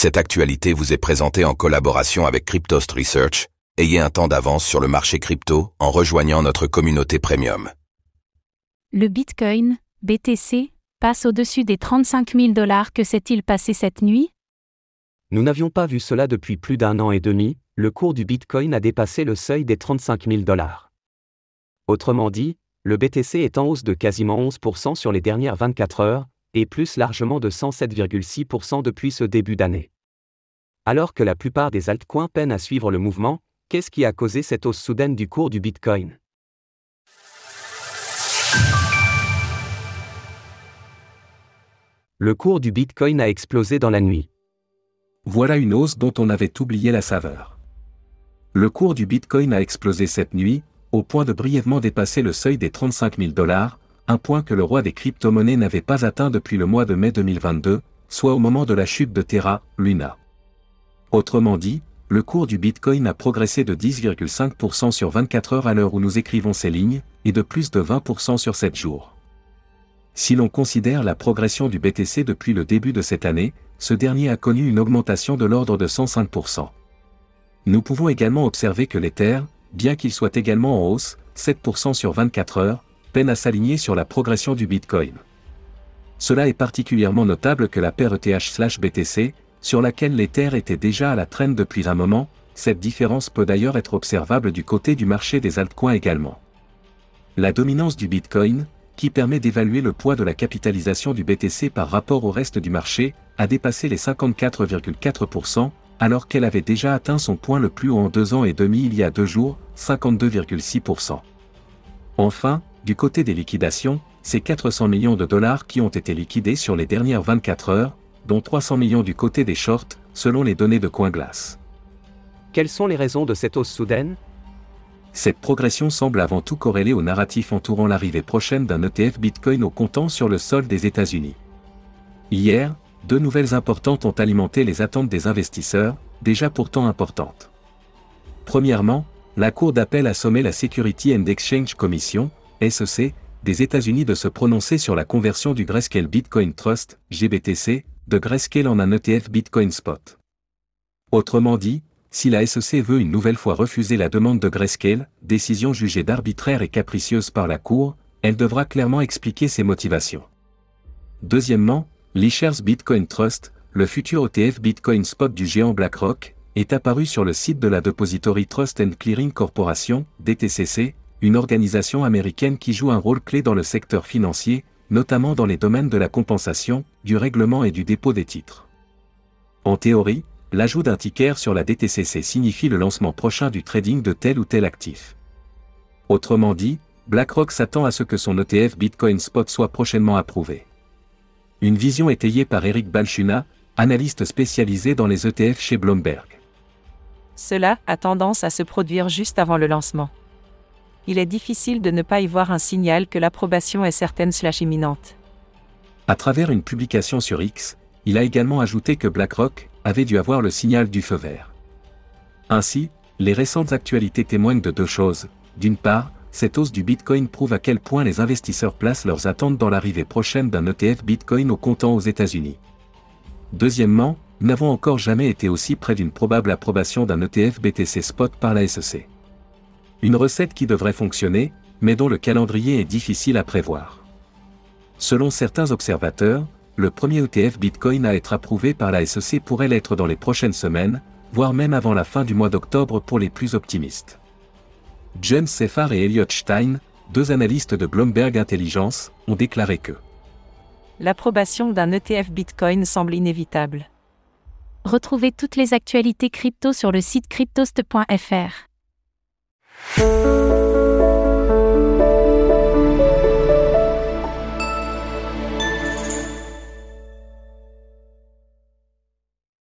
Cette actualité vous est présentée en collaboration avec Cryptost Research. Ayez un temps d'avance sur le marché crypto en rejoignant notre communauté premium. Le Bitcoin, BTC, passe au-dessus des 35 000 dollars. Que s'est-il passé cette nuit? Nous n'avions pas vu cela depuis plus d'un an et demi, le cours du Bitcoin a dépassé le seuil des 35 000 dollars. Autrement dit, le BTC est en hausse de quasiment 11% sur les dernières 24 heures, plus largement de 107,6% depuis ce début d'année. Alors que la plupart des altcoins peinent à suivre le mouvement, qu'est-ce qui a causé cette hausse soudaine du cours du Bitcoin? Le cours du Bitcoin a explosé dans la nuit. Voilà une hausse dont on avait oublié la saveur. Le cours du Bitcoin a explosé cette nuit, au point de brièvement dépasser le seuil des 35 000 dollars, un point que le roi des crypto-monnaies n'avait pas atteint depuis le mois de mai 2022, soit au moment de la chute de Terra, Luna. Autrement dit, le cours du Bitcoin a progressé de 10,5% sur 24 heures à l'heure où nous écrivons ces lignes, et de plus de 20% sur 7 jours. Si l'on considère la progression du BTC depuis le début de cette année, ce dernier a connu une augmentation de l'ordre de 105%. Nous pouvons également observer que l'Ether, bien qu'il soit également en hausse, 7% sur 24 heures, peine à s'aligner sur la progression du Bitcoin. Cela est particulièrement notable que la paire ETH/BTC, sur laquelle l'Ether était déjà à la traîne depuis un moment, cette différence peut d'ailleurs être observable du côté du marché des altcoins également. La dominance du Bitcoin, qui permet d'évaluer le poids de la capitalisation du BTC par rapport au reste du marché, a dépassé les 54,4%, alors qu'elle avait déjà atteint son point le plus haut en deux ans et demi il y a deux jours, 52,6%. Enfin, du côté des liquidations, c'est 400 millions de dollars qui ont été liquidés sur les dernières 24 heures, dont 300 millions du côté des shorts, selon les données de CoinGlass. Quelles sont les raisons de cette hausse soudaine? Cette progression semble avant tout corrélée au narratif entourant l'arrivée prochaine d'un ETF Bitcoin au comptant sur le sol des États-Unis. Hier, deux nouvelles importantes ont alimenté les attentes des investisseurs, déjà pourtant importantes. Premièrement, la Cour d'appel a sommé la Security and Exchange Commission, SEC, des États-Unis de se prononcer sur la conversion du Grayscale Bitcoin Trust, GBTC, de Grayscale en un ETF Bitcoin Spot. Autrement dit, si la SEC veut une nouvelle fois refuser la demande de Grayscale, décision jugée d'arbitraire et capricieuse par la Cour, elle devra clairement expliquer ses motivations. Deuxièmement, l'eShares Bitcoin Trust, le futur ETF Bitcoin Spot du géant BlackRock, est apparu sur le site de la Depository Trust and Clearing Corporation, DTCC, une organisation américaine qui joue un rôle clé dans le secteur financier, notamment dans les domaines de la compensation, du règlement et du dépôt des titres. En théorie, l'ajout d'un ticker sur la DTCC signifie le lancement prochain du trading de tel ou tel actif. Autrement dit, BlackRock s'attend à ce que son ETF Bitcoin Spot soit prochainement approuvé. Une vision étayée par Eric Balchuna, analyste spécialisé dans les ETF chez Bloomberg. Cela a tendance à se produire juste avant le lancement il est difficile de ne pas y voir un signal que l'approbation est certaine slash imminente. À travers une publication sur X, il a également ajouté que BlackRock avait dû avoir le signal du feu vert. Ainsi, les récentes actualités témoignent de deux choses. D'une part, cette hausse du Bitcoin prouve à quel point les investisseurs placent leurs attentes dans l'arrivée prochaine d'un ETF Bitcoin au comptant aux États-Unis. Deuxièmement, n'avons encore jamais été aussi près d'une probable approbation d'un ETF BTC Spot par la SEC. Une recette qui devrait fonctionner, mais dont le calendrier est difficile à prévoir. Selon certains observateurs, le premier ETF Bitcoin à être approuvé par la SEC pourrait l'être dans les prochaines semaines, voire même avant la fin du mois d'octobre pour les plus optimistes. James Seffar et Elliot Stein, deux analystes de Bloomberg Intelligence, ont déclaré que l'approbation d'un ETF Bitcoin semble inévitable. Retrouvez toutes les actualités crypto sur le site cryptost.fr. oh you